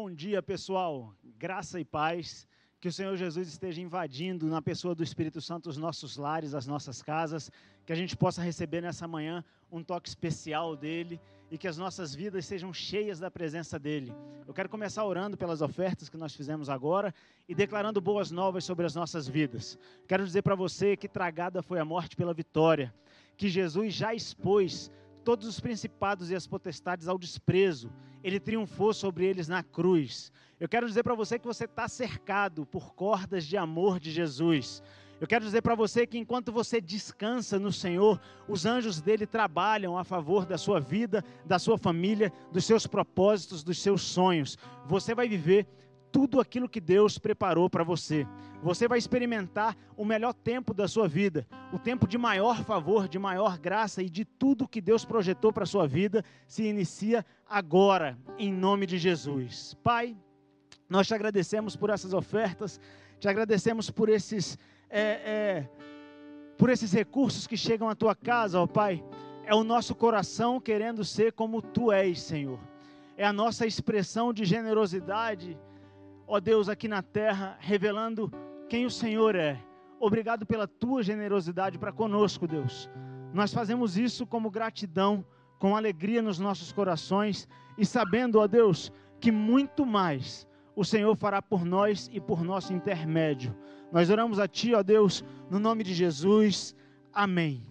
Bom dia, pessoal. Graça e paz. Que o Senhor Jesus esteja invadindo na pessoa do Espírito Santo os nossos lares, as nossas casas, que a gente possa receber nessa manhã um toque especial dele e que as nossas vidas sejam cheias da presença dele. Eu quero começar orando pelas ofertas que nós fizemos agora e declarando boas novas sobre as nossas vidas. Quero dizer para você que tragada foi a morte pela vitória, que Jesus já expôs todos os principados e as potestades ao desprezo. Ele triunfou sobre eles na cruz. Eu quero dizer para você que você está cercado por cordas de amor de Jesus. Eu quero dizer para você que enquanto você descansa no Senhor, os anjos dele trabalham a favor da sua vida, da sua família, dos seus propósitos, dos seus sonhos. Você vai viver tudo aquilo que Deus preparou para você. Você vai experimentar o melhor tempo da sua vida, o tempo de maior favor, de maior graça e de tudo que Deus projetou para a sua vida se inicia agora, em nome de Jesus. Pai, nós te agradecemos por essas ofertas, te agradecemos por esses, é, é, por esses recursos que chegam à tua casa, ó Pai. É o nosso coração querendo ser como tu és, Senhor. É a nossa expressão de generosidade ó Deus, aqui na terra, revelando quem o Senhor é. Obrigado pela tua generosidade para conosco, Deus. Nós fazemos isso como gratidão, com alegria nos nossos corações e sabendo, ó Deus, que muito mais o Senhor fará por nós e por nosso intermédio. Nós oramos a Ti, ó Deus, no nome de Jesus. Amém.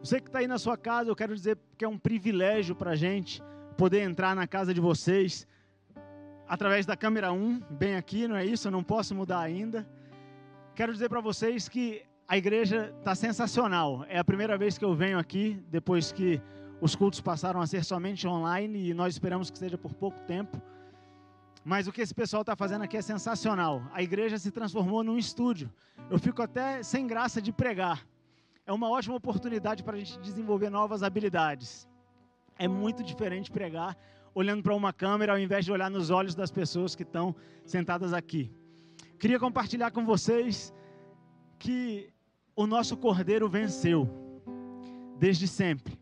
Você que está aí na sua casa, eu quero dizer que é um privilégio para a gente poder entrar na casa de vocês através da câmera 1, bem aqui, não é isso? Eu não posso mudar ainda. Quero dizer para vocês que a igreja está sensacional. É a primeira vez que eu venho aqui, depois que os cultos passaram a ser somente online e nós esperamos que seja por pouco tempo. Mas o que esse pessoal está fazendo aqui é sensacional. A igreja se transformou num estúdio. Eu fico até sem graça de pregar. É uma ótima oportunidade para a gente desenvolver novas habilidades. É muito diferente pregar olhando para uma câmera ao invés de olhar nos olhos das pessoas que estão sentadas aqui. Queria compartilhar com vocês que o nosso Cordeiro venceu desde sempre.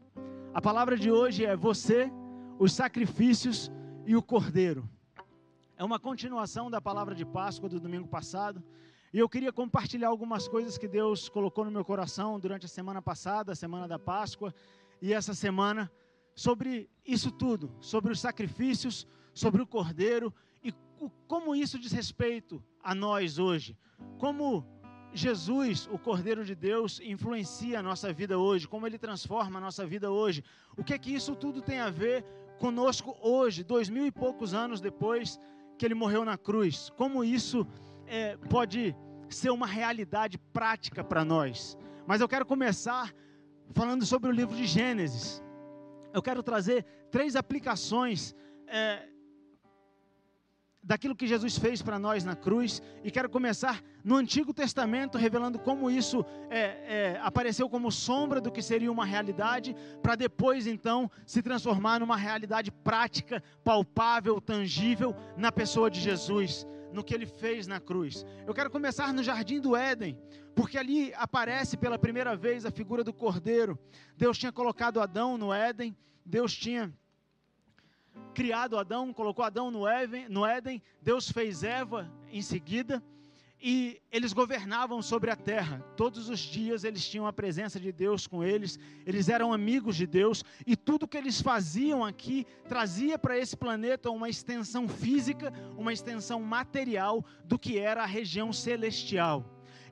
A palavra de hoje é você, os sacrifícios e o Cordeiro. É uma continuação da palavra de Páscoa do domingo passado. E eu queria compartilhar algumas coisas que Deus colocou no meu coração durante a semana passada, a semana da Páscoa, e essa semana sobre isso tudo, sobre os sacrifícios, sobre o cordeiro e como isso diz respeito a nós hoje. Como Jesus, o Cordeiro de Deus, influencia a nossa vida hoje, como ele transforma a nossa vida hoje. O que é que isso tudo tem a ver conosco hoje, dois mil e poucos anos depois que ele morreu na cruz? Como isso é, pode ser uma realidade prática para nós? Mas eu quero começar falando sobre o livro de Gênesis eu quero trazer três aplicações é, daquilo que Jesus fez para nós na cruz e quero começar no Antigo Testamento, revelando como isso é, é, apareceu como sombra do que seria uma realidade, para depois então se transformar numa realidade prática, palpável, tangível na pessoa de Jesus no que ele fez na cruz. Eu quero começar no jardim do Éden, porque ali aparece pela primeira vez a figura do cordeiro. Deus tinha colocado Adão no Éden, Deus tinha criado Adão, colocou Adão no Éden, Deus fez Eva em seguida e eles governavam sobre a terra. Todos os dias eles tinham a presença de Deus com eles, eles eram amigos de Deus, e tudo que eles faziam aqui trazia para esse planeta uma extensão física, uma extensão material do que era a região celestial.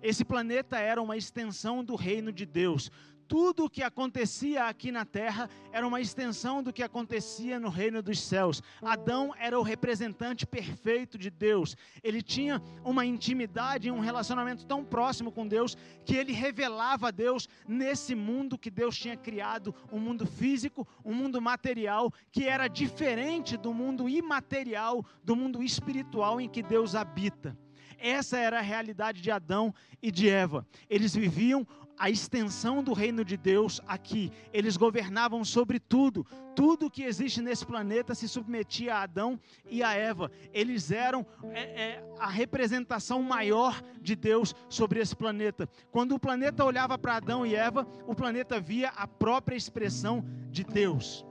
Esse planeta era uma extensão do reino de Deus tudo o que acontecia aqui na terra era uma extensão do que acontecia no reino dos céus. Adão era o representante perfeito de Deus. Ele tinha uma intimidade, um relacionamento tão próximo com Deus que ele revelava a Deus nesse mundo que Deus tinha criado, um mundo físico, um mundo material que era diferente do mundo imaterial, do mundo espiritual em que Deus habita. Essa era a realidade de Adão e de Eva. Eles viviam a extensão do reino de Deus aqui. Eles governavam sobre tudo. Tudo que existe nesse planeta se submetia a Adão e a Eva. Eles eram é, é, a representação maior de Deus sobre esse planeta. Quando o planeta olhava para Adão e Eva, o planeta via a própria expressão de Deus.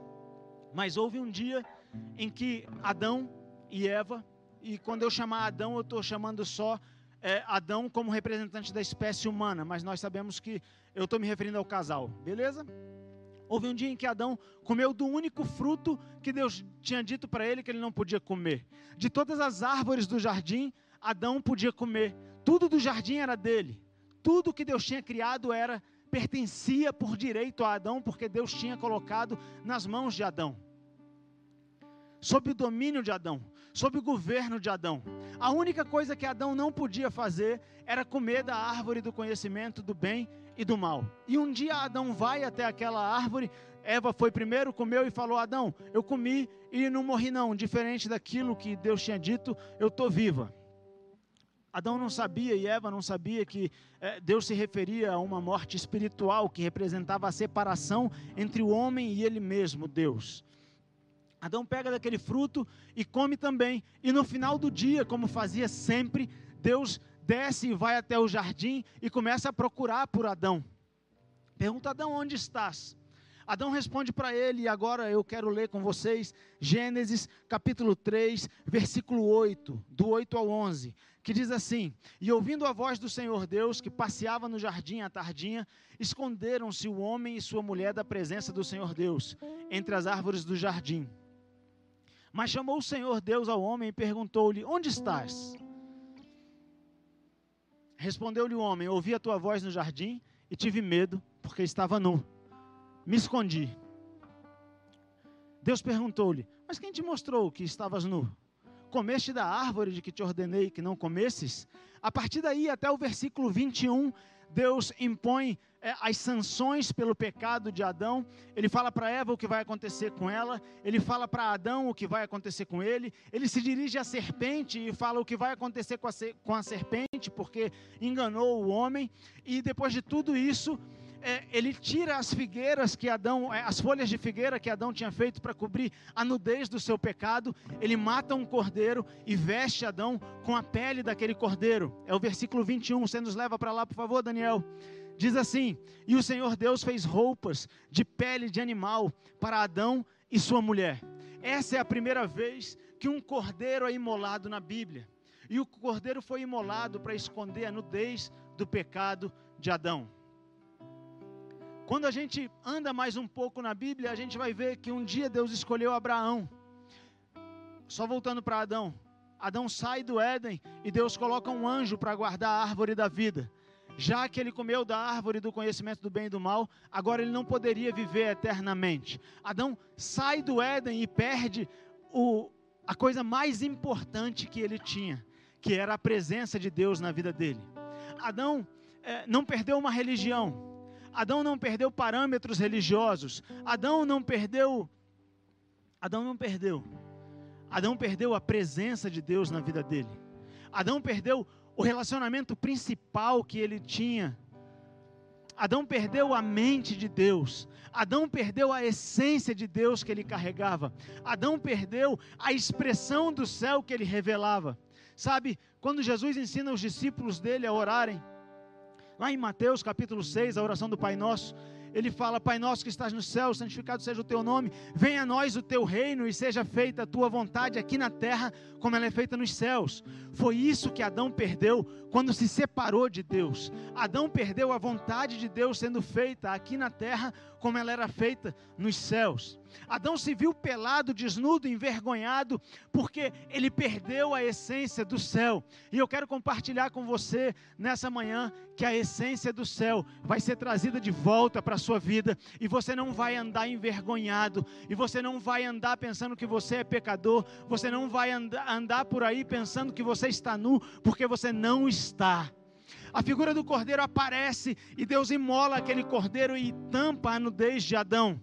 Mas houve um dia em que Adão e Eva, e quando eu chamar Adão, eu estou chamando só é, Adão como representante da espécie humana, mas nós sabemos que eu estou me referindo ao casal, beleza? Houve um dia em que Adão comeu do único fruto que Deus tinha dito para ele que ele não podia comer. De todas as árvores do jardim, Adão podia comer. Tudo do jardim era dele. Tudo que Deus tinha criado era pertencia por direito a Adão, porque Deus tinha colocado nas mãos de Adão. Sob o domínio de Adão, sob o governo de Adão. A única coisa que Adão não podia fazer era comer da árvore do conhecimento do bem e do mal. E um dia Adão vai até aquela árvore, Eva foi primeiro, comeu e falou: Adão, eu comi e não morri, não. Diferente daquilo que Deus tinha dito, eu estou viva. Adão não sabia e Eva não sabia que eh, Deus se referia a uma morte espiritual que representava a separação entre o homem e ele mesmo, Deus. Adão pega daquele fruto e come também. E no final do dia, como fazia sempre, Deus desce e vai até o jardim e começa a procurar por Adão. Pergunta Adão, onde estás? Adão responde para ele, e agora eu quero ler com vocês Gênesis capítulo 3, versículo 8, do 8 ao 11, que diz assim: E ouvindo a voz do Senhor Deus, que passeava no jardim à tardinha, esconderam-se o homem e sua mulher da presença do Senhor Deus, entre as árvores do jardim. Mas chamou o Senhor Deus ao homem e perguntou-lhe: Onde estás? Respondeu-lhe o homem: Ouvi a tua voz no jardim e tive medo, porque estava nu. Me escondi. Deus perguntou-lhe: Mas quem te mostrou que estavas nu? Comeste da árvore de que te ordenei que não comesses? A partir daí, até o versículo 21, Deus impõe as sanções pelo pecado de Adão. Ele fala para Eva o que vai acontecer com ela. Ele fala para Adão o que vai acontecer com ele. Ele se dirige à serpente e fala o que vai acontecer com a, com a serpente, porque enganou o homem. E depois de tudo isso, é, ele tira as figueiras que Adão, é, as folhas de figueira que Adão tinha feito para cobrir a nudez do seu pecado. Ele mata um cordeiro e veste Adão com a pele daquele cordeiro. É o versículo 21. Você nos leva para lá, por favor, Daniel. Diz assim: E o Senhor Deus fez roupas de pele de animal para Adão e sua mulher. Essa é a primeira vez que um cordeiro é imolado na Bíblia. E o cordeiro foi imolado para esconder a nudez do pecado de Adão. Quando a gente anda mais um pouco na Bíblia, a gente vai ver que um dia Deus escolheu Abraão. Só voltando para Adão. Adão sai do Éden e Deus coloca um anjo para guardar a árvore da vida já que ele comeu da árvore do conhecimento do bem e do mal, agora ele não poderia viver eternamente. Adão sai do Éden e perde o, a coisa mais importante que ele tinha, que era a presença de Deus na vida dele. Adão é, não perdeu uma religião, Adão não perdeu parâmetros religiosos, Adão não perdeu. Adão não perdeu. Adão perdeu a presença de Deus na vida dele. Adão perdeu o relacionamento principal que ele tinha. Adão perdeu a mente de Deus. Adão perdeu a essência de Deus que ele carregava. Adão perdeu a expressão do céu que ele revelava. Sabe, quando Jesus ensina os discípulos dele a orarem, lá em Mateus capítulo 6, a oração do Pai Nosso, ele fala: Pai nosso que estás no céu, santificado seja o teu nome, venha a nós o teu reino e seja feita a tua vontade aqui na terra, como ela é feita nos céus. Foi isso que Adão perdeu quando se separou de Deus. Adão perdeu a vontade de Deus sendo feita aqui na terra, como ela era feita nos céus. Adão se viu pelado, desnudo, envergonhado, porque ele perdeu a essência do céu. E eu quero compartilhar com você nessa manhã que a essência do céu vai ser trazida de volta para a sua vida e você não vai andar envergonhado, e você não vai andar pensando que você é pecador, você não vai andar, andar por aí pensando que você está nu, porque você não está. A figura do cordeiro aparece e Deus imola aquele cordeiro e tampa a nudez de Adão.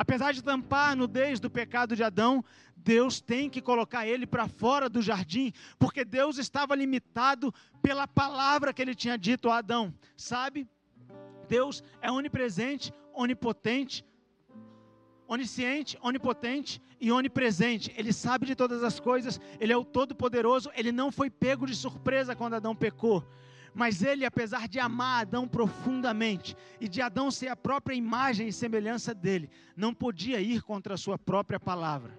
Apesar de tampar a nudez do pecado de Adão, Deus tem que colocar ele para fora do jardim, porque Deus estava limitado pela palavra que ele tinha dito a Adão. Sabe? Deus é onipresente, onipotente, onisciente, onipotente e onipresente. Ele sabe de todas as coisas, ele é o todo-poderoso, ele não foi pego de surpresa quando Adão pecou. Mas ele, apesar de amar Adão profundamente e de Adão ser a própria imagem e semelhança dele, não podia ir contra a sua própria palavra.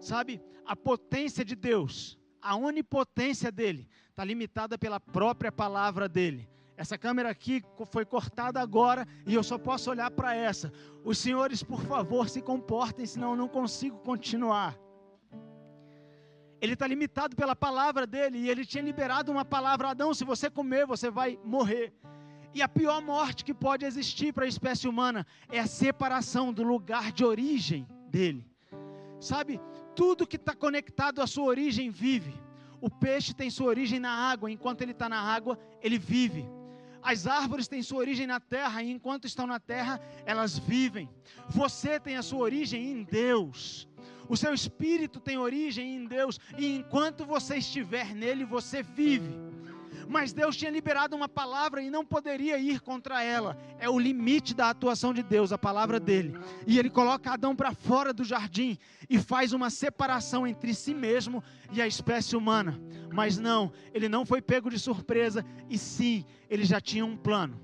Sabe, a potência de Deus, a onipotência dele, está limitada pela própria palavra dele. Essa câmera aqui foi cortada agora e eu só posso olhar para essa. Os senhores, por favor, se comportem, senão eu não consigo continuar. Ele está limitado pela palavra dele e ele tinha liberado uma palavra: Adão, se você comer, você vai morrer. E a pior morte que pode existir para a espécie humana é a separação do lugar de origem dele. Sabe, tudo que está conectado à sua origem vive. O peixe tem sua origem na água, enquanto ele está na água, ele vive. As árvores têm sua origem na terra e enquanto estão na terra, elas vivem. Você tem a sua origem em Deus. O seu espírito tem origem em Deus e enquanto você estiver nele, você vive. Mas Deus tinha liberado uma palavra e não poderia ir contra ela. É o limite da atuação de Deus, a palavra dele. E ele coloca Adão para fora do jardim e faz uma separação entre si mesmo e a espécie humana. Mas não, ele não foi pego de surpresa e sim, ele já tinha um plano.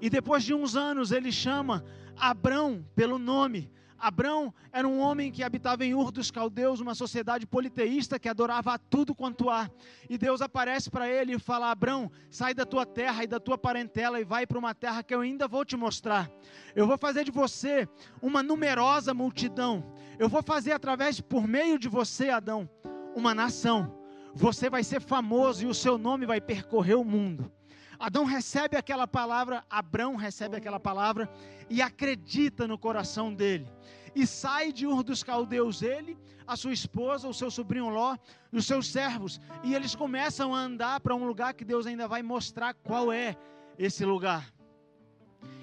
E depois de uns anos, ele chama Abrão pelo nome Abrão era um homem que habitava em Ur dos Caldeus, uma sociedade politeísta que adorava a tudo quanto há. E Deus aparece para ele e fala: Abrão, sai da tua terra e da tua parentela e vai para uma terra que eu ainda vou te mostrar. Eu vou fazer de você uma numerosa multidão. Eu vou fazer através, por meio de você, Adão, uma nação. Você vai ser famoso e o seu nome vai percorrer o mundo. Adão recebe aquela palavra, Abrão recebe aquela palavra e acredita no coração dele. E sai de Ur dos Caldeus, ele, a sua esposa, o seu sobrinho Ló e os seus servos. E eles começam a andar para um lugar que Deus ainda vai mostrar qual é esse lugar.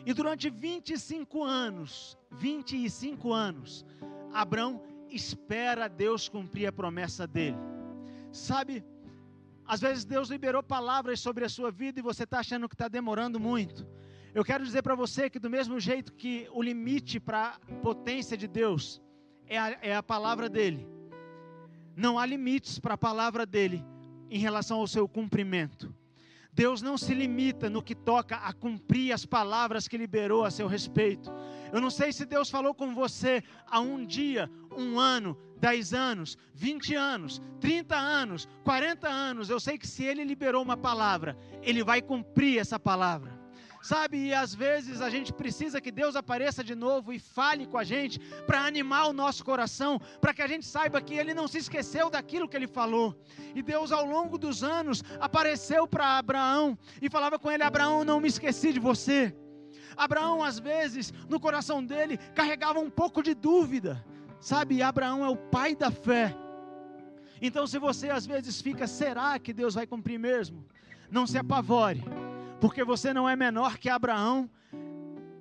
E durante 25 anos, 25 anos, Abrão espera Deus cumprir a promessa dele. Sabe, às vezes Deus liberou palavras sobre a sua vida e você está achando que está demorando muito. Eu quero dizer para você que, do mesmo jeito que o limite para a potência de Deus é a, é a palavra dele, não há limites para a palavra dele em relação ao seu cumprimento. Deus não se limita no que toca a cumprir as palavras que liberou a seu respeito. Eu não sei se Deus falou com você há um dia, um ano, 10 anos, 20 anos, 30 anos, 40 anos. Eu sei que se Ele liberou uma palavra, Ele vai cumprir essa palavra. Sabe, e às vezes a gente precisa que Deus apareça de novo e fale com a gente para animar o nosso coração, para que a gente saiba que Ele não se esqueceu daquilo que Ele falou. E Deus, ao longo dos anos, apareceu para Abraão e falava com ele: Abraão, não me esqueci de você. Abraão, às vezes, no coração dele, carregava um pouco de dúvida. Sabe, Abraão é o pai da fé. Então, se você às vezes fica, será que Deus vai cumprir mesmo? Não se apavore, porque você não é menor que Abraão.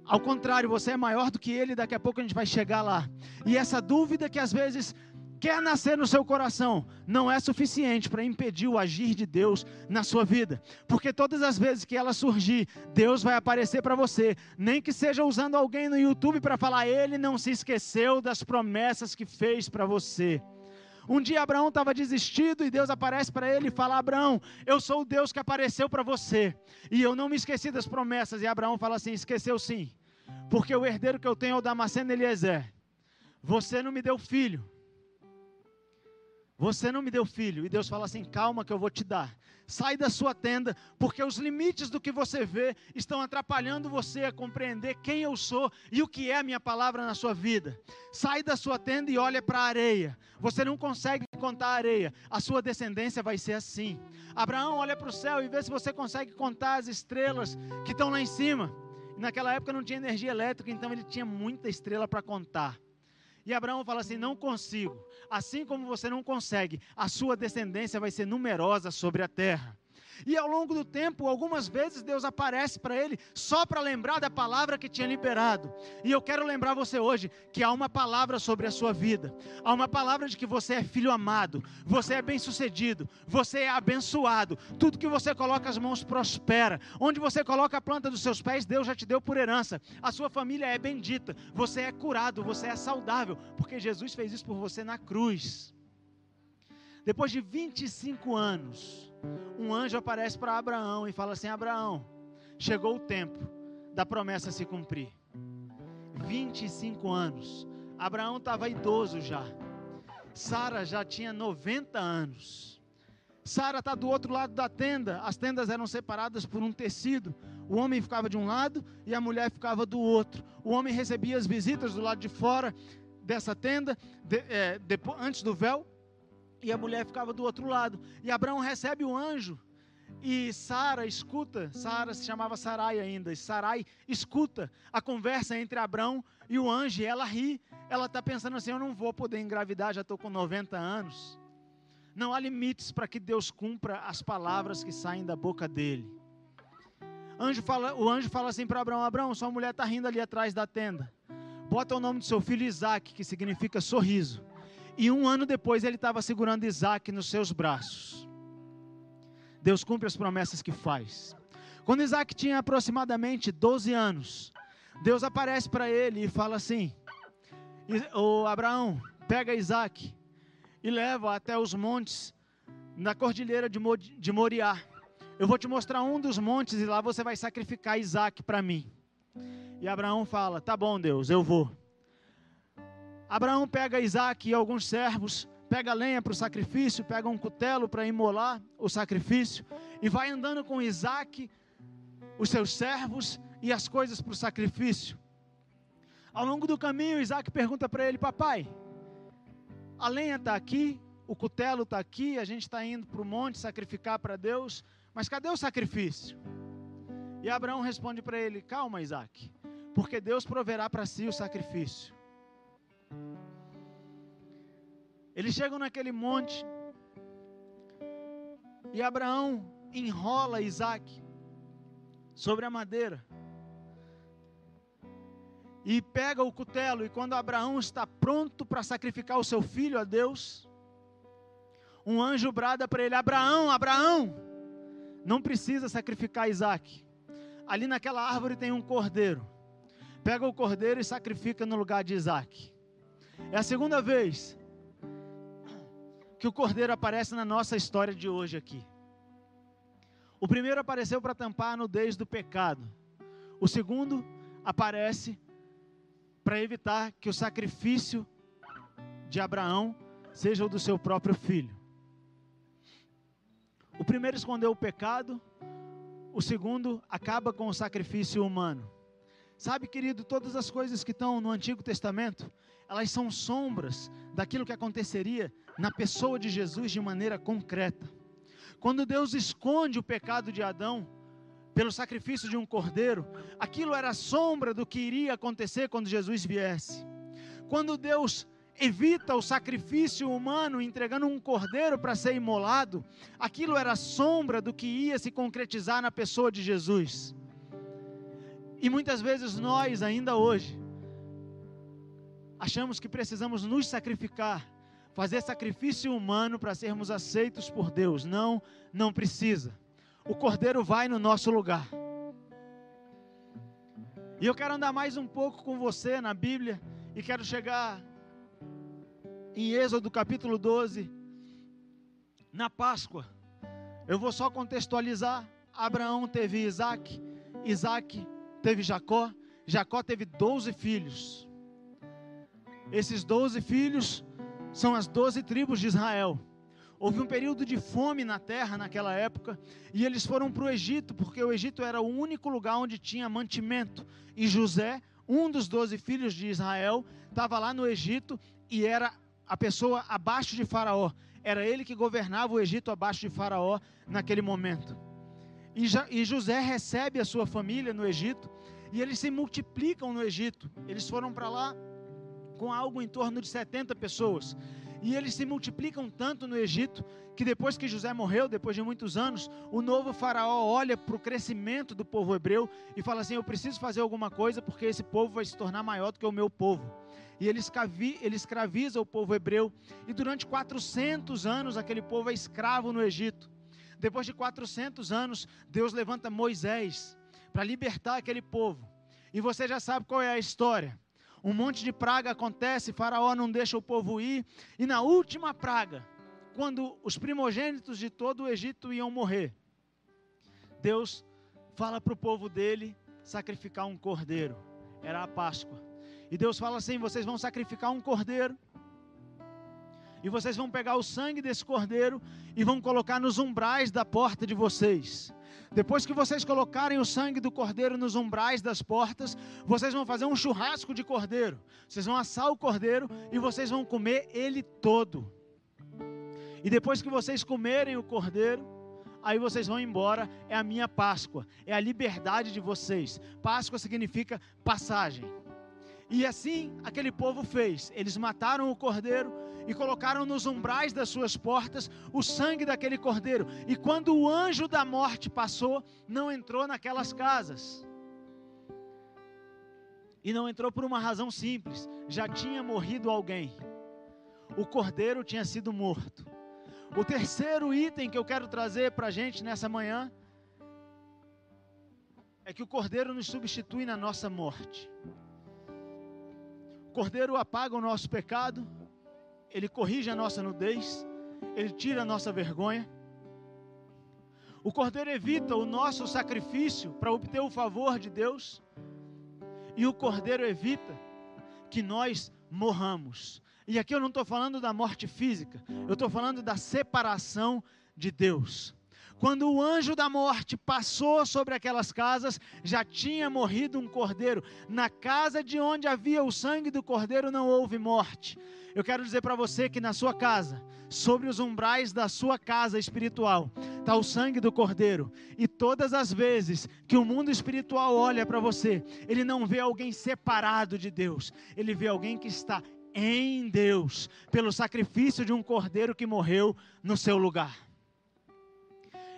Ao contrário, você é maior do que ele, daqui a pouco a gente vai chegar lá. E essa dúvida que às vezes quer nascer no seu coração, não é suficiente para impedir o agir de Deus na sua vida. Porque todas as vezes que ela surgir, Deus vai aparecer para você, nem que seja usando alguém no YouTube para falar, ele não se esqueceu das promessas que fez para você. Um dia Abraão estava desistido e Deus aparece para ele e fala: Abraão, eu sou o Deus que apareceu para você. E eu não me esqueci das promessas. E Abraão fala assim: esqueceu sim. Porque o herdeiro que eu tenho é o Damasceno Eliezer. Você não me deu filho você não me deu filho. E Deus fala assim: calma que eu vou te dar. Sai da sua tenda, porque os limites do que você vê estão atrapalhando você a compreender quem eu sou e o que é a minha palavra na sua vida. Sai da sua tenda e olha para a areia. Você não consegue contar a areia. A sua descendência vai ser assim. Abraão olha para o céu e vê se você consegue contar as estrelas que estão lá em cima. Naquela época não tinha energia elétrica, então ele tinha muita estrela para contar. E Abraão fala assim: Não consigo. Assim como você não consegue, a sua descendência vai ser numerosa sobre a terra. E ao longo do tempo, algumas vezes Deus aparece para ele só para lembrar da palavra que tinha liberado. E eu quero lembrar você hoje que há uma palavra sobre a sua vida. Há uma palavra de que você é filho amado, você é bem-sucedido, você é abençoado. Tudo que você coloca as mãos prospera. Onde você coloca a planta dos seus pés, Deus já te deu por herança. A sua família é bendita, você é curado, você é saudável, porque Jesus fez isso por você na cruz. Depois de 25 anos, um anjo aparece para Abraão e fala assim: Abraão, chegou o tempo da promessa se cumprir. 25 anos. Abraão estava idoso já. Sara já tinha 90 anos. Sara está do outro lado da tenda. As tendas eram separadas por um tecido. O homem ficava de um lado e a mulher ficava do outro. O homem recebia as visitas do lado de fora dessa tenda, de, é, antes do véu, e a mulher ficava do outro lado. E Abraão recebe o anjo. E Sara escuta, Sara se chamava Sarai ainda, e Sarai escuta a conversa entre Abraão e o anjo, e ela ri. Ela está pensando assim: eu não vou poder engravidar, já estou com 90 anos. Não há limites para que Deus cumpra as palavras que saem da boca dele. Anjo fala, o anjo fala assim para Abraão: Abraão, sua mulher está rindo ali atrás da tenda. Bota o nome do seu filho Isaac, que significa sorriso. E um ano depois ele estava segurando Isaac nos seus braços. Deus cumpre as promessas que faz. Quando Isaac tinha aproximadamente 12 anos, Deus aparece para ele e fala assim: O Abraão, pega Isaac e leva até os montes na cordilheira de Moriá. Eu vou te mostrar um dos montes e lá você vai sacrificar Isaac para mim. E Abraão fala: Tá bom, Deus, eu vou. Abraão pega Isaac e alguns servos, pega lenha para o sacrifício, pega um cutelo para imolar o sacrifício e vai andando com Isaac, os seus servos e as coisas para o sacrifício. Ao longo do caminho, Isaac pergunta para ele: Papai, a lenha está aqui, o cutelo está aqui, a gente está indo para o monte sacrificar para Deus, mas cadê o sacrifício? E Abraão responde para ele: Calma, Isaac, porque Deus proverá para si o sacrifício. Eles chegam naquele monte e Abraão enrola Isaac sobre a madeira e pega o cutelo. E quando Abraão está pronto para sacrificar o seu filho a Deus, um anjo brada para ele: Abraão, Abraão, não precisa sacrificar Isaac. Ali naquela árvore tem um cordeiro. Pega o cordeiro e sacrifica no lugar de Isaac. É a segunda vez que o cordeiro aparece na nossa história de hoje aqui. O primeiro apareceu para tampar a nudez do pecado. O segundo aparece para evitar que o sacrifício de Abraão seja o do seu próprio filho. O primeiro escondeu o pecado, o segundo acaba com o sacrifício humano. Sabe, querido, todas as coisas que estão no Antigo Testamento, elas são sombras daquilo que aconteceria na pessoa de Jesus de maneira concreta. Quando Deus esconde o pecado de Adão pelo sacrifício de um cordeiro, aquilo era sombra do que iria acontecer quando Jesus viesse. Quando Deus evita o sacrifício humano entregando um cordeiro para ser imolado, aquilo era sombra do que ia se concretizar na pessoa de Jesus. E muitas vezes nós, ainda hoje, achamos que precisamos nos sacrificar, fazer sacrifício humano para sermos aceitos por Deus. Não, não precisa. O cordeiro vai no nosso lugar. E eu quero andar mais um pouco com você na Bíblia e quero chegar em Êxodo capítulo 12, na Páscoa. Eu vou só contextualizar. Abraão teve Isaac, Isaac teve Jacó, Jacó teve 12 filhos. Esses 12 filhos são as 12 tribos de Israel. Houve um período de fome na terra naquela época e eles foram para o Egito, porque o Egito era o único lugar onde tinha mantimento. E José, um dos 12 filhos de Israel, estava lá no Egito e era a pessoa abaixo de Faraó. Era ele que governava o Egito abaixo de Faraó naquele momento. E, e José recebe a sua família no Egito e eles se multiplicam no Egito. Eles foram para lá com algo em torno de 70 pessoas. E eles se multiplicam tanto no Egito que depois que José morreu, depois de muitos anos, o novo faraó olha para o crescimento do povo hebreu e fala assim: Eu preciso fazer alguma coisa porque esse povo vai se tornar maior do que o meu povo. E ele, escravi, ele escraviza o povo hebreu. E durante 400 anos aquele povo é escravo no Egito. Depois de 400 anos, Deus levanta Moisés para libertar aquele povo. E você já sabe qual é a história. Um monte de praga acontece, Faraó não deixa o povo ir, e na última praga, quando os primogênitos de todo o Egito iam morrer, Deus fala para o povo dele sacrificar um cordeiro. Era a Páscoa. E Deus fala assim: vocês vão sacrificar um cordeiro. E vocês vão pegar o sangue desse cordeiro e vão colocar nos umbrais da porta de vocês. Depois que vocês colocarem o sangue do cordeiro nos umbrais das portas, vocês vão fazer um churrasco de cordeiro. Vocês vão assar o cordeiro e vocês vão comer ele todo. E depois que vocês comerem o cordeiro, aí vocês vão embora. É a minha Páscoa, é a liberdade de vocês. Páscoa significa passagem. E assim aquele povo fez. Eles mataram o cordeiro e colocaram nos umbrais das suas portas o sangue daquele cordeiro. E quando o anjo da morte passou, não entrou naquelas casas. E não entrou por uma razão simples: já tinha morrido alguém. O cordeiro tinha sido morto. O terceiro item que eu quero trazer para a gente nessa manhã é que o cordeiro nos substitui na nossa morte. O cordeiro apaga o nosso pecado, ele corrige a nossa nudez, ele tira a nossa vergonha. O cordeiro evita o nosso sacrifício para obter o favor de Deus, e o cordeiro evita que nós morramos. E aqui eu não estou falando da morte física, eu estou falando da separação de Deus. Quando o anjo da morte passou sobre aquelas casas, já tinha morrido um cordeiro. Na casa de onde havia o sangue do cordeiro não houve morte. Eu quero dizer para você que na sua casa, sobre os umbrais da sua casa espiritual, está o sangue do cordeiro. E todas as vezes que o mundo espiritual olha para você, ele não vê alguém separado de Deus, ele vê alguém que está em Deus, pelo sacrifício de um cordeiro que morreu no seu lugar.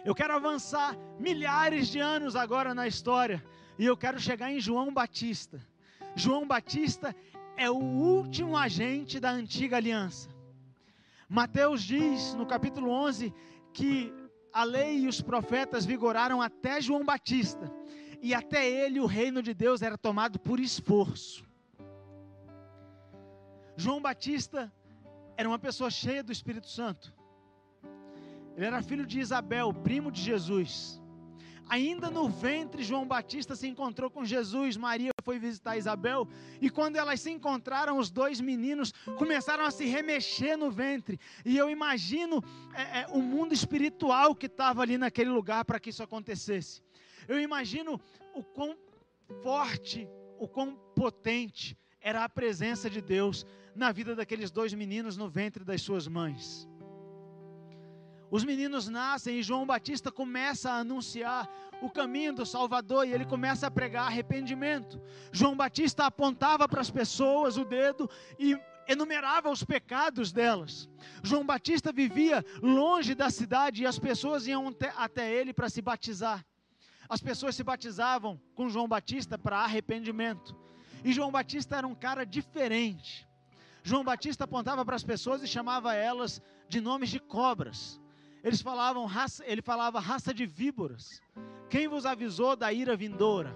Eu quero avançar milhares de anos agora na história e eu quero chegar em João Batista. João Batista é o último agente da antiga aliança. Mateus diz no capítulo 11 que a lei e os profetas vigoraram até João Batista, e até ele o reino de Deus era tomado por esforço. João Batista era uma pessoa cheia do Espírito Santo. Ele era filho de Isabel, primo de Jesus. Ainda no ventre, João Batista se encontrou com Jesus. Maria foi visitar Isabel. E quando elas se encontraram, os dois meninos começaram a se remexer no ventre. E eu imagino é, é, o mundo espiritual que estava ali naquele lugar para que isso acontecesse. Eu imagino o quão forte, o quão potente era a presença de Deus na vida daqueles dois meninos no ventre das suas mães. Os meninos nascem e João Batista começa a anunciar o caminho do Salvador e ele começa a pregar arrependimento. João Batista apontava para as pessoas o dedo e enumerava os pecados delas. João Batista vivia longe da cidade e as pessoas iam até ele para se batizar. As pessoas se batizavam com João Batista para arrependimento. E João Batista era um cara diferente. João Batista apontava para as pessoas e chamava elas de nomes de cobras. Eles falavam raça, ele falava raça de víboras. Quem vos avisou da ira vindoura?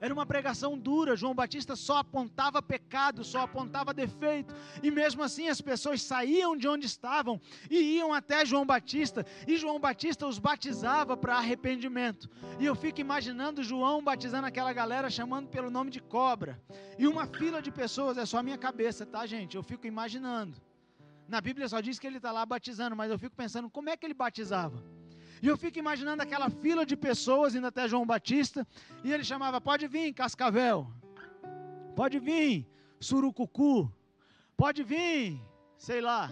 Era uma pregação dura. João Batista só apontava pecado, só apontava defeito. E mesmo assim as pessoas saíam de onde estavam e iam até João Batista. E João Batista os batizava para arrependimento. E eu fico imaginando João batizando aquela galera, chamando pelo nome de cobra. E uma fila de pessoas, é só a minha cabeça, tá, gente? Eu fico imaginando na Bíblia só diz que ele está lá batizando, mas eu fico pensando como é que ele batizava. E eu fico imaginando aquela fila de pessoas indo até João Batista, e ele chamava: Pode vir, Cascavel, pode vir, Surucucu, pode vir, sei lá.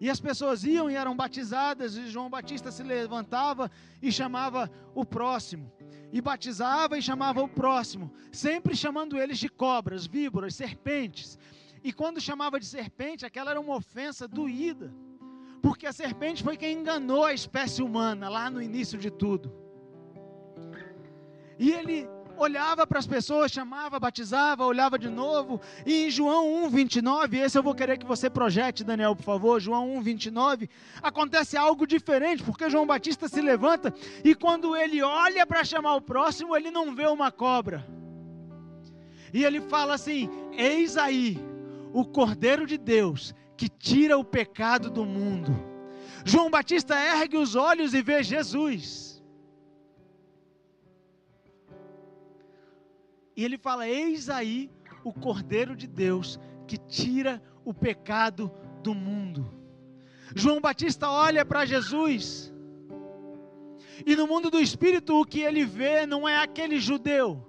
E as pessoas iam e eram batizadas, e João Batista se levantava e chamava o próximo. E batizava e chamava o próximo, sempre chamando eles de cobras, víboras, serpentes. E quando chamava de serpente, aquela era uma ofensa doída. Porque a serpente foi quem enganou a espécie humana lá no início de tudo. E ele olhava para as pessoas, chamava, batizava, olhava de novo. E em João 1, 29, esse eu vou querer que você projete, Daniel, por favor. João 1, 29, acontece algo diferente, porque João Batista se levanta e quando ele olha para chamar o próximo, ele não vê uma cobra. E ele fala assim: Eis aí o Cordeiro de Deus que tira o pecado do mundo. João Batista ergue os olhos e vê Jesus. E ele fala: Eis aí o Cordeiro de Deus que tira o pecado do mundo. João Batista olha para Jesus. E no mundo do espírito, o que ele vê não é aquele judeu,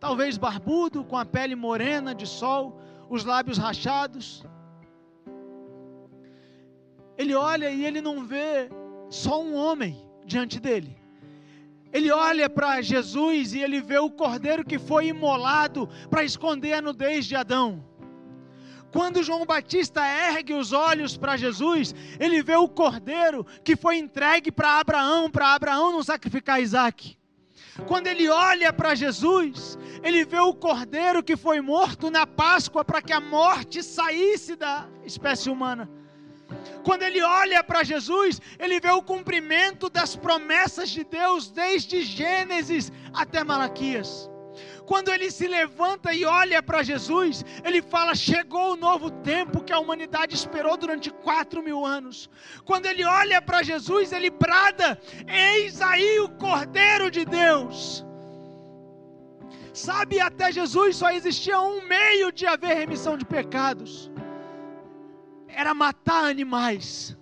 talvez barbudo, com a pele morena de sol, os lábios rachados. Ele olha e ele não vê só um homem diante dele. Ele olha para Jesus e ele vê o cordeiro que foi imolado para esconder a nudez de Adão. Quando João Batista ergue os olhos para Jesus, ele vê o cordeiro que foi entregue para Abraão, para Abraão não sacrificar Isaac. Quando ele olha para Jesus, ele vê o cordeiro que foi morto na Páscoa para que a morte saísse da espécie humana. Quando ele olha para Jesus, ele vê o cumprimento das promessas de Deus desde Gênesis até Malaquias. Quando ele se levanta e olha para Jesus, ele fala: Chegou o novo tempo que a humanidade esperou durante quatro mil anos. Quando ele olha para Jesus, ele brada: Eis aí o Cordeiro de Deus. Sabe, até Jesus só existia um meio de haver remissão de pecados: era matar animais,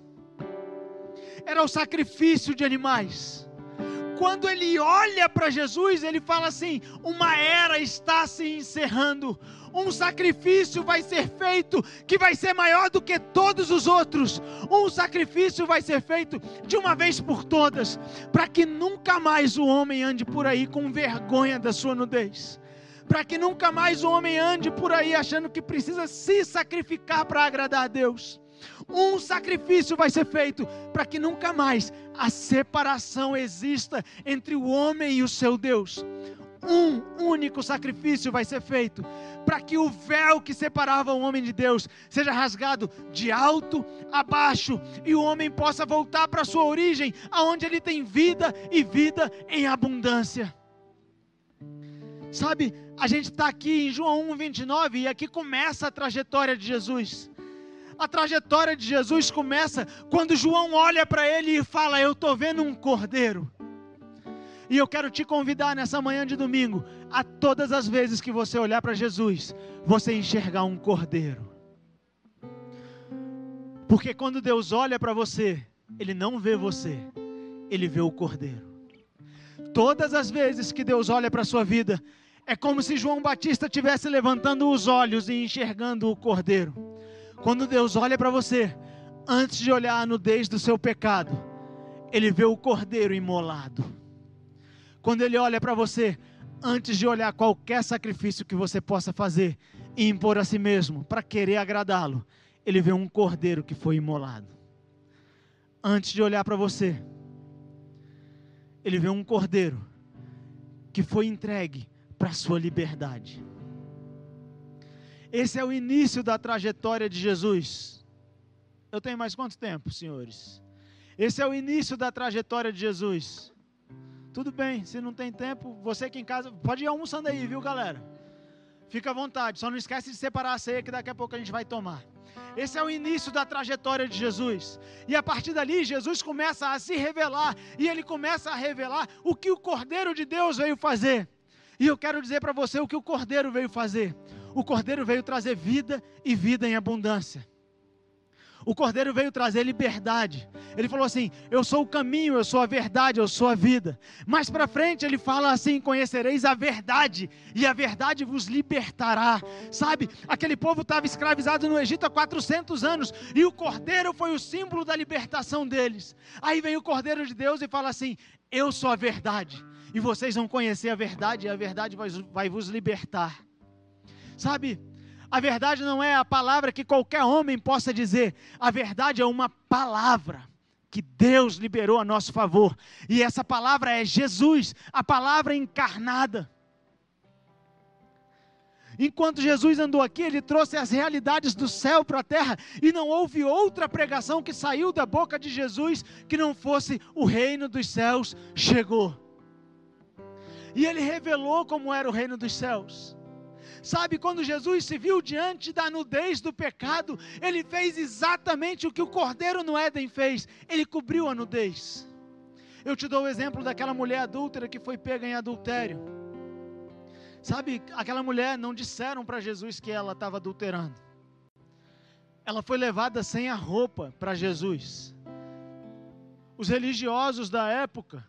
era o sacrifício de animais quando ele olha para Jesus, ele fala assim: uma era está se encerrando, um sacrifício vai ser feito que vai ser maior do que todos os outros. Um sacrifício vai ser feito de uma vez por todas, para que nunca mais o homem ande por aí com vergonha da sua nudez. Para que nunca mais o homem ande por aí achando que precisa se sacrificar para agradar a Deus. Um sacrifício vai ser feito para que nunca mais a separação exista entre o homem e o seu Deus. Um único sacrifício vai ser feito para que o véu que separava o homem de Deus seja rasgado de alto a baixo e o homem possa voltar para sua origem, aonde ele tem vida e vida em abundância. Sabe, a gente está aqui em João 1,29 e aqui começa a trajetória de Jesus. A trajetória de Jesus começa quando João olha para ele e fala: Eu estou vendo um cordeiro. E eu quero te convidar nessa manhã de domingo, a todas as vezes que você olhar para Jesus, você enxergar um cordeiro. Porque quando Deus olha para você, Ele não vê você, Ele vê o cordeiro. Todas as vezes que Deus olha para a sua vida, é como se João Batista estivesse levantando os olhos e enxergando o cordeiro. Quando Deus olha para você, antes de olhar a nudez do seu pecado, Ele vê o cordeiro imolado. Quando Ele olha para você, antes de olhar qualquer sacrifício que você possa fazer e impor a si mesmo para querer agradá-lo, Ele vê um cordeiro que foi imolado. Antes de olhar para você, Ele vê um cordeiro que foi entregue para a sua liberdade. Esse é o início da trajetória de Jesus. Eu tenho mais quanto tempo, senhores? Esse é o início da trajetória de Jesus. Tudo bem, se não tem tempo, você aqui em casa, pode ir almoçando aí, viu, galera? Fica à vontade, só não esquece de separar a ceia que daqui a pouco a gente vai tomar. Esse é o início da trajetória de Jesus. E a partir dali, Jesus começa a se revelar. E ele começa a revelar o que o Cordeiro de Deus veio fazer. E eu quero dizer para você o que o Cordeiro veio fazer. O Cordeiro veio trazer vida e vida em abundância. O Cordeiro veio trazer liberdade. Ele falou assim: Eu sou o caminho, eu sou a verdade, eu sou a vida. Mais para frente ele fala assim: Conhecereis a verdade, e a verdade vos libertará. Sabe, aquele povo estava escravizado no Egito há 400 anos, e o Cordeiro foi o símbolo da libertação deles. Aí vem o Cordeiro de Deus e fala assim: Eu sou a verdade, e vocês vão conhecer a verdade, e a verdade vai, vai vos libertar. Sabe, a verdade não é a palavra que qualquer homem possa dizer, a verdade é uma palavra que Deus liberou a nosso favor, e essa palavra é Jesus, a palavra encarnada. Enquanto Jesus andou aqui, ele trouxe as realidades do céu para a terra, e não houve outra pregação que saiu da boca de Jesus que não fosse o reino dos céus chegou. E ele revelou como era o reino dos céus. Sabe, quando Jesus se viu diante da nudez do pecado, ele fez exatamente o que o cordeiro no Éden fez: ele cobriu a nudez. Eu te dou o exemplo daquela mulher adúltera que foi pega em adultério. Sabe, aquela mulher não disseram para Jesus que ela estava adulterando. ela foi levada sem a roupa para Jesus. Os religiosos da época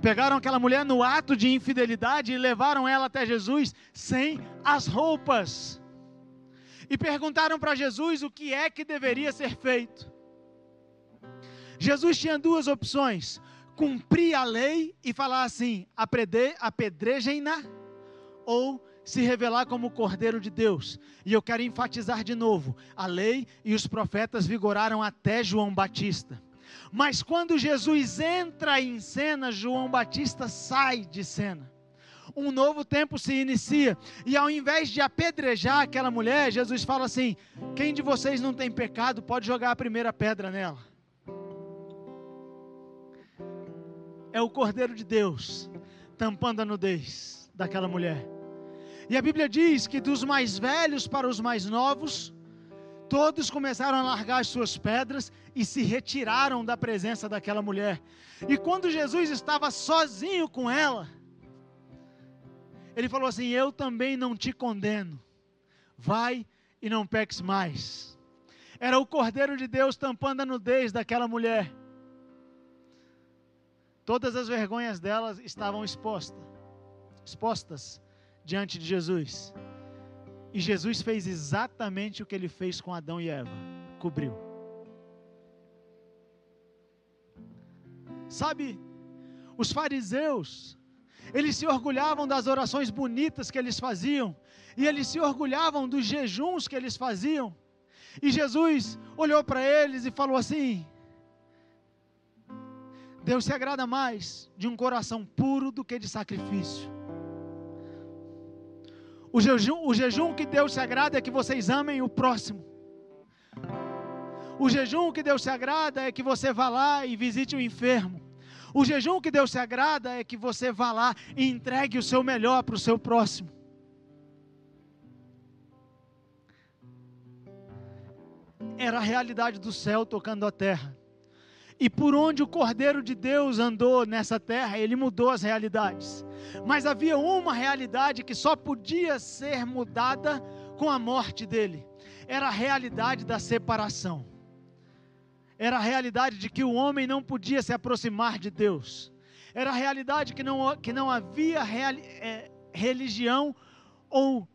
pegaram aquela mulher no ato de infidelidade e levaram ela até Jesus sem as roupas. E perguntaram para Jesus o que é que deveria ser feito. Jesus tinha duas opções: cumprir a lei e falar assim, apedrejem-na, ou se revelar como o Cordeiro de Deus. E eu quero enfatizar de novo: a lei e os profetas vigoraram até João Batista. Mas quando Jesus entra em cena, João Batista sai de cena. Um novo tempo se inicia, e ao invés de apedrejar aquela mulher, Jesus fala assim: Quem de vocês não tem pecado, pode jogar a primeira pedra nela. É o Cordeiro de Deus tampando a nudez daquela mulher. E a Bíblia diz que dos mais velhos para os mais novos, todos começaram a largar as suas pedras e se retiraram da presença daquela mulher. E quando Jesus estava sozinho com ela, ele falou assim: Eu também não te condeno, vai e não peques mais. Era o Cordeiro de Deus tampando a nudez daquela mulher. Todas as vergonhas delas estavam expostas, expostas diante de Jesus. E Jesus fez exatamente o que ele fez com Adão e Eva: cobriu. Sabe, os fariseus, eles se orgulhavam das orações bonitas que eles faziam, e eles se orgulhavam dos jejuns que eles faziam. E Jesus olhou para eles e falou assim: Deus se agrada mais de um coração puro do que de sacrifício. O jejum, o jejum que Deus se agrada é que vocês amem o próximo. O jejum que Deus se agrada é que você vá lá e visite o enfermo. O jejum que Deus se agrada é que você vá lá e entregue o seu melhor para o seu próximo. Era a realidade do céu tocando a terra. E por onde o Cordeiro de Deus andou nessa terra, ele mudou as realidades. Mas havia uma realidade que só podia ser mudada com a morte dele. Era a realidade da separação. Era a realidade de que o homem não podia se aproximar de Deus. Era a realidade que não, que não havia é, religião ou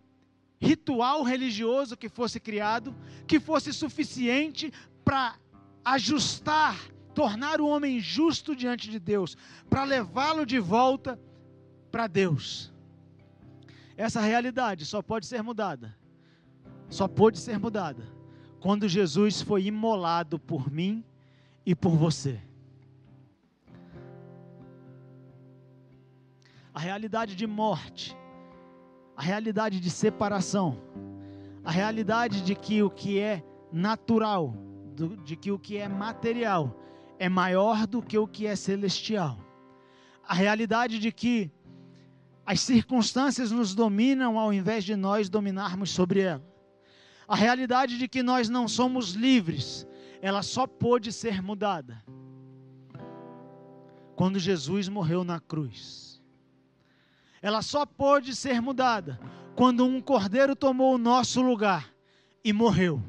ritual religioso que fosse criado que fosse suficiente para ajustar tornar o homem justo diante de Deus, para levá-lo de volta para Deus. Essa realidade só pode ser mudada, só pode ser mudada quando Jesus foi imolado por mim e por você. A realidade de morte, a realidade de separação, a realidade de que o que é natural, de que o que é material é maior do que o que é celestial. A realidade de que as circunstâncias nos dominam ao invés de nós dominarmos sobre ela. A realidade de que nós não somos livres, ela só pôde ser mudada quando Jesus morreu na cruz. Ela só pôde ser mudada quando um cordeiro tomou o nosso lugar e morreu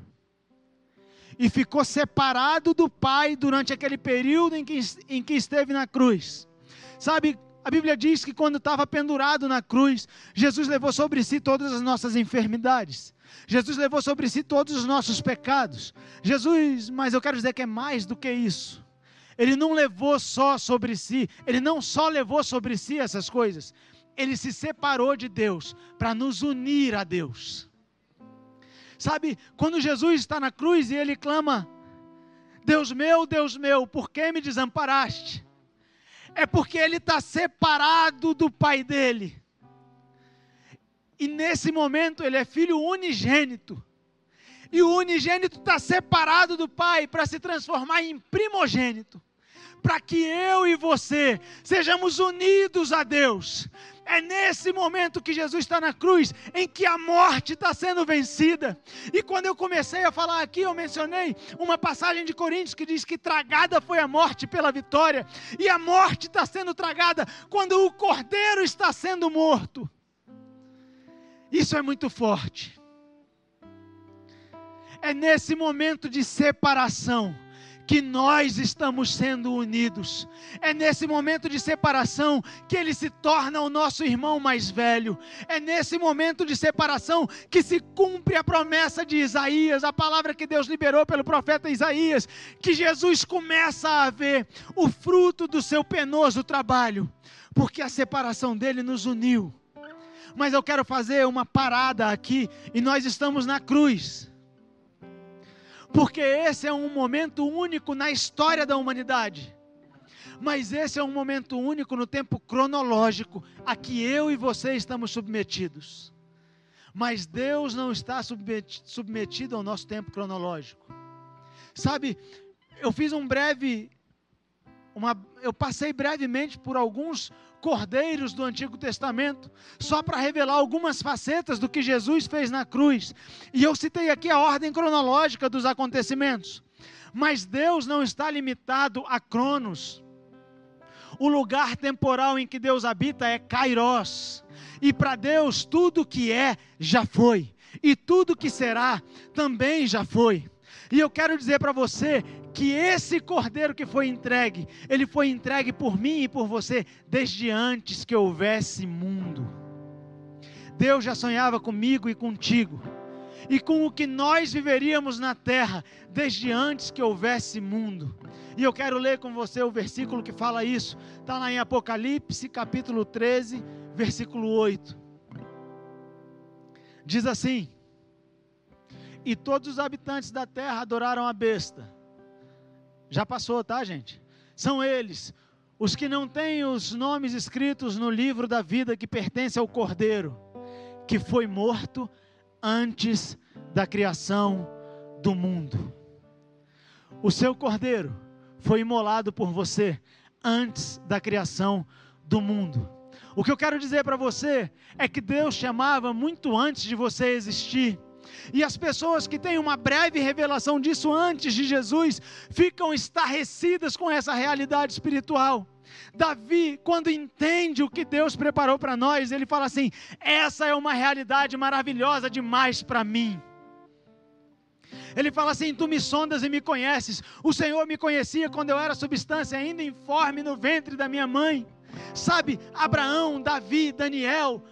e ficou separado do Pai durante aquele período em que, em que esteve na cruz. Sabe, a Bíblia diz que quando estava pendurado na cruz, Jesus levou sobre si todas as nossas enfermidades. Jesus levou sobre si todos os nossos pecados. Jesus, mas eu quero dizer que é mais do que isso. Ele não levou só sobre si, ele não só levou sobre si essas coisas, ele se separou de Deus para nos unir a Deus. Sabe, quando Jesus está na cruz e ele clama: Deus meu, Deus meu, por que me desamparaste? É porque ele está separado do Pai dele. E nesse momento ele é filho unigênito. E o unigênito está separado do Pai para se transformar em primogênito para que eu e você sejamos unidos a Deus. É nesse momento que Jesus está na cruz, em que a morte está sendo vencida. E quando eu comecei a falar aqui, eu mencionei uma passagem de Coríntios que diz que tragada foi a morte pela vitória, e a morte está sendo tragada quando o cordeiro está sendo morto. Isso é muito forte. É nesse momento de separação que nós estamos sendo unidos. É nesse momento de separação que ele se torna o nosso irmão mais velho. É nesse momento de separação que se cumpre a promessa de Isaías, a palavra que Deus liberou pelo profeta Isaías, que Jesus começa a ver o fruto do seu penoso trabalho, porque a separação dele nos uniu. Mas eu quero fazer uma parada aqui e nós estamos na cruz porque esse é um momento único na história da humanidade. Mas esse é um momento único no tempo cronológico a que eu e você estamos submetidos. Mas Deus não está submetido ao nosso tempo cronológico. Sabe, eu fiz um breve uma, eu passei brevemente por alguns cordeiros do Antigo Testamento, só para revelar algumas facetas do que Jesus fez na cruz. E eu citei aqui a ordem cronológica dos acontecimentos. Mas Deus não está limitado a Cronos. O lugar temporal em que Deus habita é Kairos. E para Deus, tudo que é já foi, e tudo que será também já foi. E eu quero dizer para você que esse cordeiro que foi entregue, ele foi entregue por mim e por você desde antes que houvesse mundo. Deus já sonhava comigo e contigo, e com o que nós viveríamos na terra desde antes que houvesse mundo. E eu quero ler com você o versículo que fala isso, está lá em Apocalipse capítulo 13, versículo 8. Diz assim: e todos os habitantes da terra adoraram a besta. Já passou, tá, gente? São eles, os que não têm os nomes escritos no livro da vida que pertence ao Cordeiro, que foi morto antes da criação do mundo. O seu Cordeiro foi imolado por você antes da criação do mundo. O que eu quero dizer para você é que Deus chamava muito antes de você existir. E as pessoas que têm uma breve revelação disso antes de Jesus ficam estarrecidas com essa realidade espiritual. Davi, quando entende o que Deus preparou para nós, ele fala assim: essa é uma realidade maravilhosa demais para mim. Ele fala assim: Tu me sondas e me conheces. O Senhor me conhecia quando eu era substância ainda informe no ventre da minha mãe. Sabe, Abraão, Davi, Daniel,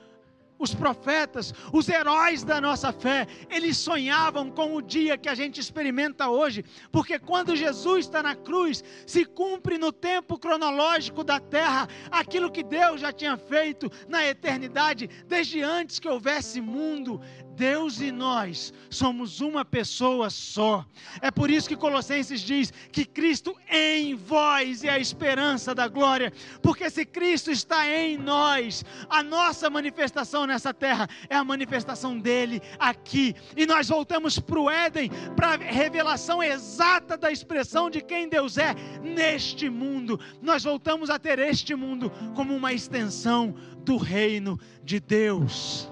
os profetas, os heróis da nossa fé, eles sonhavam com o dia que a gente experimenta hoje, porque quando Jesus está na cruz, se cumpre no tempo cronológico da terra aquilo que Deus já tinha feito na eternidade, desde antes que houvesse mundo. Deus e nós somos uma pessoa só. É por isso que Colossenses diz que Cristo em vós é a esperança da glória, porque se Cristo está em nós, a nossa manifestação nessa terra é a manifestação dele aqui. E nós voltamos para o Éden, para a revelação exata da expressão de quem Deus é neste mundo. Nós voltamos a ter este mundo como uma extensão do reino de Deus.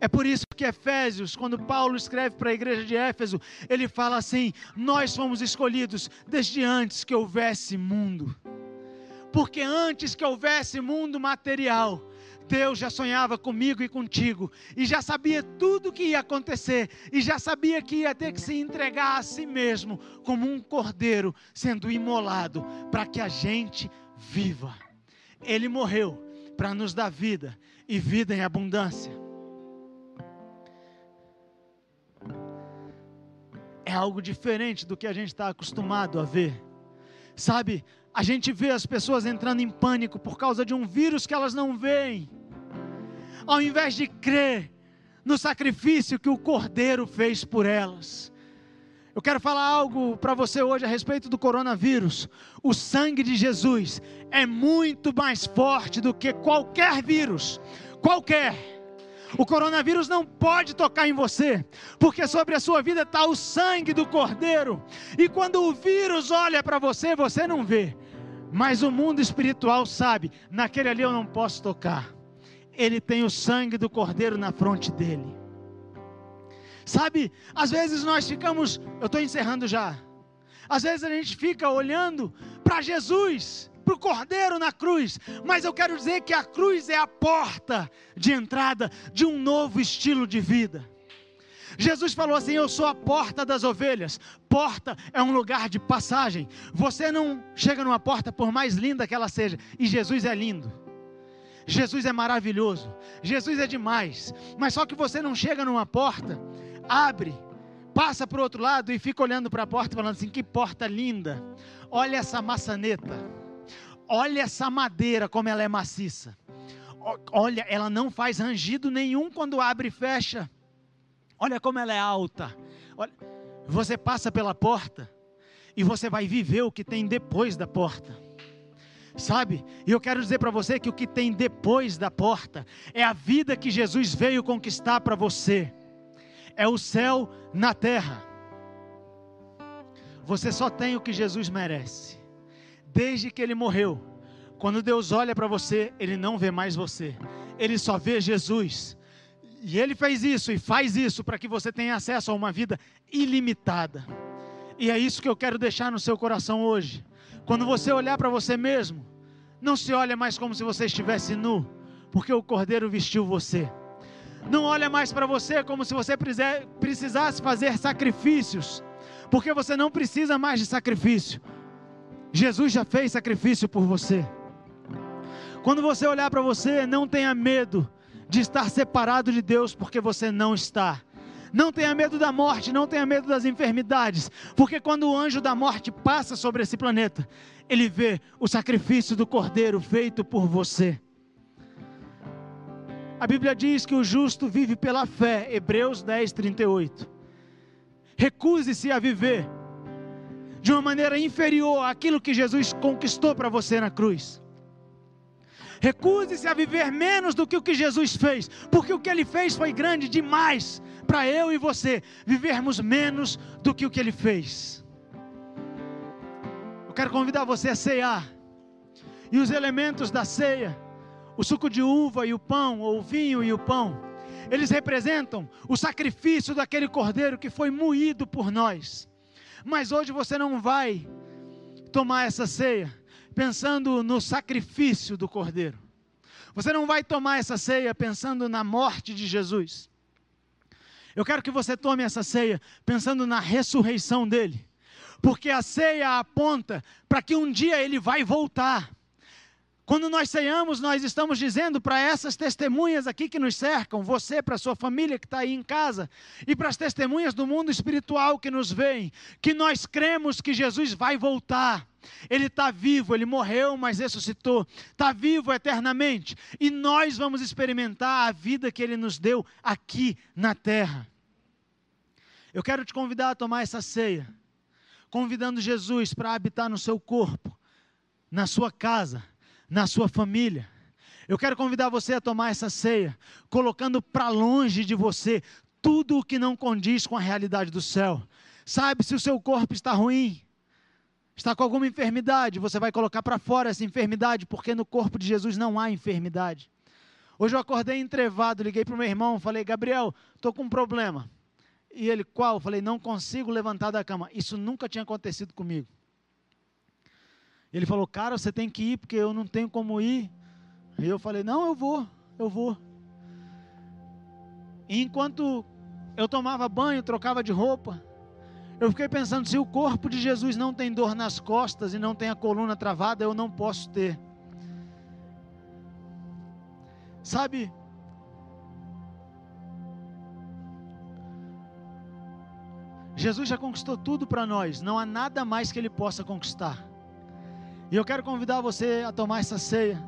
É por isso que Efésios, quando Paulo escreve para a igreja de Éfeso, ele fala assim: Nós fomos escolhidos desde antes que houvesse mundo. Porque antes que houvesse mundo material, Deus já sonhava comigo e contigo, e já sabia tudo o que ia acontecer, e já sabia que ia ter que se entregar a si mesmo, como um cordeiro sendo imolado, para que a gente viva. Ele morreu para nos dar vida, e vida em abundância. É algo diferente do que a gente está acostumado a ver. Sabe, a gente vê as pessoas entrando em pânico por causa de um vírus que elas não veem, ao invés de crer no sacrifício que o Cordeiro fez por elas. Eu quero falar algo para você hoje a respeito do coronavírus. O sangue de Jesus é muito mais forte do que qualquer vírus, qualquer. O coronavírus não pode tocar em você, porque sobre a sua vida está o sangue do Cordeiro. E quando o vírus olha para você, você não vê. Mas o mundo espiritual sabe: naquele ali eu não posso tocar. Ele tem o sangue do Cordeiro na fronte dele. Sabe, às vezes nós ficamos, eu estou encerrando já. Às vezes a gente fica olhando para Jesus para o cordeiro na cruz, mas eu quero dizer que a cruz é a porta de entrada de um novo estilo de vida. Jesus falou assim: Eu sou a porta das ovelhas. Porta é um lugar de passagem. Você não chega numa porta, por mais linda que ela seja, e Jesus é lindo. Jesus é maravilhoso. Jesus é demais. Mas só que você não chega numa porta, abre, passa para o outro lado e fica olhando para a porta, falando assim: Que porta linda. Olha essa maçaneta. Olha essa madeira, como ela é maciça. Olha, ela não faz rangido nenhum quando abre e fecha. Olha como ela é alta. Olha, você passa pela porta e você vai viver o que tem depois da porta. Sabe? E eu quero dizer para você que o que tem depois da porta é a vida que Jesus veio conquistar para você. É o céu na terra. Você só tem o que Jesus merece. Desde que ele morreu, quando Deus olha para você, ele não vê mais você. Ele só vê Jesus. E ele fez isso e faz isso para que você tenha acesso a uma vida ilimitada. E é isso que eu quero deixar no seu coração hoje. Quando você olhar para você mesmo, não se olha mais como se você estivesse nu, porque o Cordeiro vestiu você. Não olha mais para você como se você precisasse fazer sacrifícios, porque você não precisa mais de sacrifício. Jesus já fez sacrifício por você. Quando você olhar para você, não tenha medo de estar separado de Deus, porque você não está. Não tenha medo da morte, não tenha medo das enfermidades, porque quando o anjo da morte passa sobre esse planeta, ele vê o sacrifício do cordeiro feito por você. A Bíblia diz que o justo vive pela fé, Hebreus 10, 38. Recuse-se a viver de uma maneira inferior àquilo que Jesus conquistou para você na cruz. Recuse-se a viver menos do que o que Jesus fez, porque o que ele fez foi grande demais para eu e você vivermos menos do que o que ele fez. Eu quero convidar você a cear. E os elementos da ceia, o suco de uva e o pão, ou o vinho e o pão, eles representam o sacrifício daquele cordeiro que foi moído por nós. Mas hoje você não vai tomar essa ceia pensando no sacrifício do Cordeiro. Você não vai tomar essa ceia pensando na morte de Jesus. Eu quero que você tome essa ceia pensando na ressurreição dele. Porque a ceia aponta para que um dia ele vai voltar. Quando nós ceiamos, nós estamos dizendo para essas testemunhas aqui que nos cercam, você, para sua família que está aí em casa, e para as testemunhas do mundo espiritual que nos veem, que nós cremos que Jesus vai voltar. Ele está vivo, ele morreu, mas ressuscitou, está vivo eternamente, e nós vamos experimentar a vida que ele nos deu aqui na terra. Eu quero te convidar a tomar essa ceia, convidando Jesus para habitar no seu corpo, na sua casa na sua família. Eu quero convidar você a tomar essa ceia, colocando para longe de você tudo o que não condiz com a realidade do céu. Sabe, se o seu corpo está ruim, está com alguma enfermidade, você vai colocar para fora essa enfermidade, porque no corpo de Jesus não há enfermidade. Hoje eu acordei entrevado, liguei para o meu irmão, falei, Gabriel, estou com um problema. E ele, qual? Eu falei, não consigo levantar da cama. Isso nunca tinha acontecido comigo. Ele falou, cara, você tem que ir porque eu não tenho como ir. E eu falei, não, eu vou, eu vou. E enquanto eu tomava banho, trocava de roupa, eu fiquei pensando: se o corpo de Jesus não tem dor nas costas e não tem a coluna travada, eu não posso ter. Sabe, Jesus já conquistou tudo para nós, não há nada mais que ele possa conquistar. E eu quero convidar você a tomar essa ceia,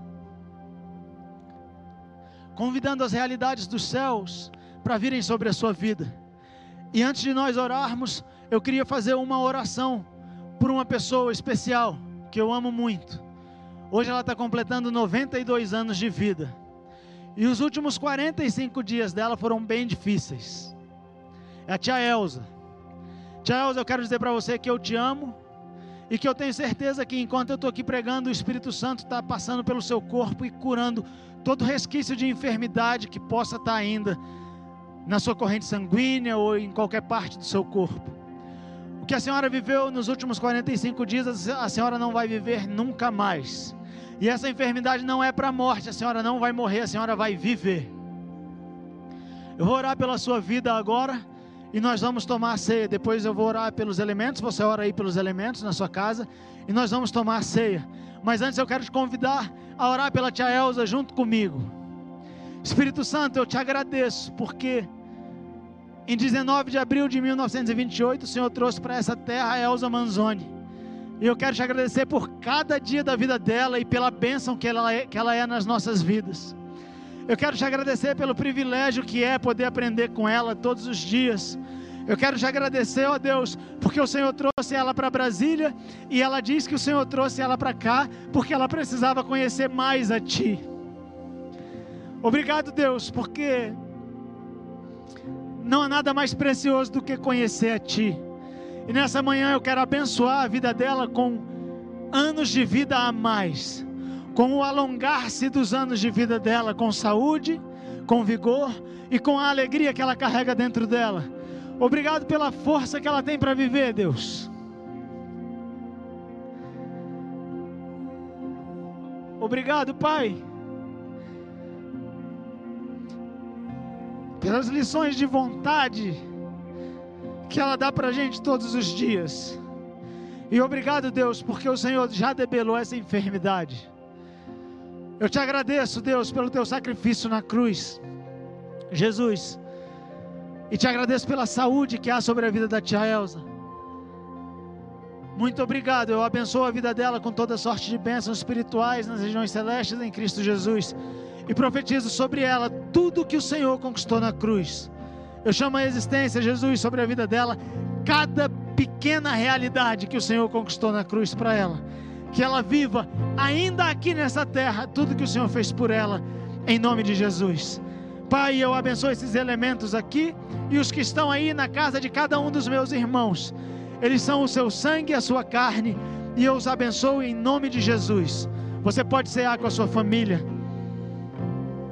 convidando as realidades dos céus para virem sobre a sua vida. E antes de nós orarmos, eu queria fazer uma oração por uma pessoa especial que eu amo muito. Hoje ela está completando 92 anos de vida. E os últimos 45 dias dela foram bem difíceis. É a tia Elza. Tia Elza, eu quero dizer para você que eu te amo e que eu tenho certeza que enquanto eu estou aqui pregando, o Espírito Santo está passando pelo seu corpo e curando todo resquício de enfermidade que possa estar tá ainda na sua corrente sanguínea ou em qualquer parte do seu corpo. O que a senhora viveu nos últimos 45 dias, a senhora não vai viver nunca mais. E essa enfermidade não é para a morte, a senhora não vai morrer, a senhora vai viver. Eu vou orar pela sua vida agora e nós vamos tomar ceia. Depois eu vou orar pelos elementos, você ora aí pelos elementos na sua casa e nós vamos tomar ceia. Mas antes eu quero te convidar a orar pela tia Elza junto comigo. Espírito Santo, eu te agradeço porque em 19 de abril de 1928 o Senhor trouxe para essa terra a Elza Manzoni. E eu quero te agradecer por cada dia da vida dela e pela bênção que ela é, que ela é nas nossas vidas. Eu quero te agradecer pelo privilégio que é poder aprender com ela todos os dias. Eu quero te agradecer, ó Deus, porque o Senhor trouxe ela para Brasília e ela diz que o Senhor trouxe ela para cá porque ela precisava conhecer mais a Ti. Obrigado, Deus, porque não há nada mais precioso do que conhecer a Ti. E nessa manhã eu quero abençoar a vida dela com anos de vida a mais, com o alongar-se dos anos de vida dela, com saúde, com vigor e com a alegria que ela carrega dentro dela. Obrigado pela força que ela tem para viver, Deus. Obrigado, Pai. Pelas lições de vontade que ela dá para a gente todos os dias. E obrigado, Deus, porque o Senhor já debelou essa enfermidade. Eu te agradeço, Deus, pelo teu sacrifício na cruz, Jesus. E te agradeço pela saúde que há sobre a vida da tia Elza. Muito obrigado. Eu abençoo a vida dela com toda sorte de bênçãos espirituais nas regiões celestes em Cristo Jesus. E profetizo sobre ela tudo que o Senhor conquistou na cruz. Eu chamo a existência, Jesus, sobre a vida dela, cada pequena realidade que o Senhor conquistou na cruz para ela. Que ela viva ainda aqui nessa terra tudo que o Senhor fez por ela, em nome de Jesus. Pai, eu abençoo esses elementos aqui e os que estão aí na casa de cada um dos meus irmãos. Eles são o seu sangue e a sua carne, e eu os abençoo em nome de Jesus. Você pode cear com a sua família.